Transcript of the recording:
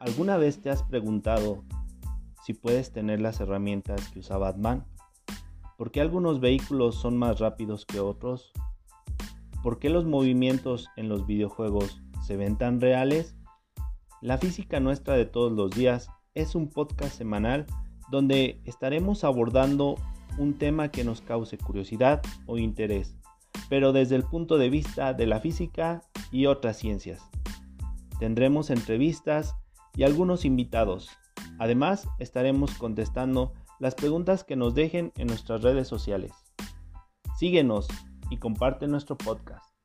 ¿Alguna vez te has preguntado si puedes tener las herramientas que usa Batman? ¿Por qué algunos vehículos son más rápidos que otros? ¿Por qué los movimientos en los videojuegos se ven tan reales? La física nuestra de todos los días es un podcast semanal donde estaremos abordando un tema que nos cause curiosidad o interés, pero desde el punto de vista de la física y otras ciencias. Tendremos entrevistas y algunos invitados. Además, estaremos contestando las preguntas que nos dejen en nuestras redes sociales. Síguenos y comparte nuestro podcast.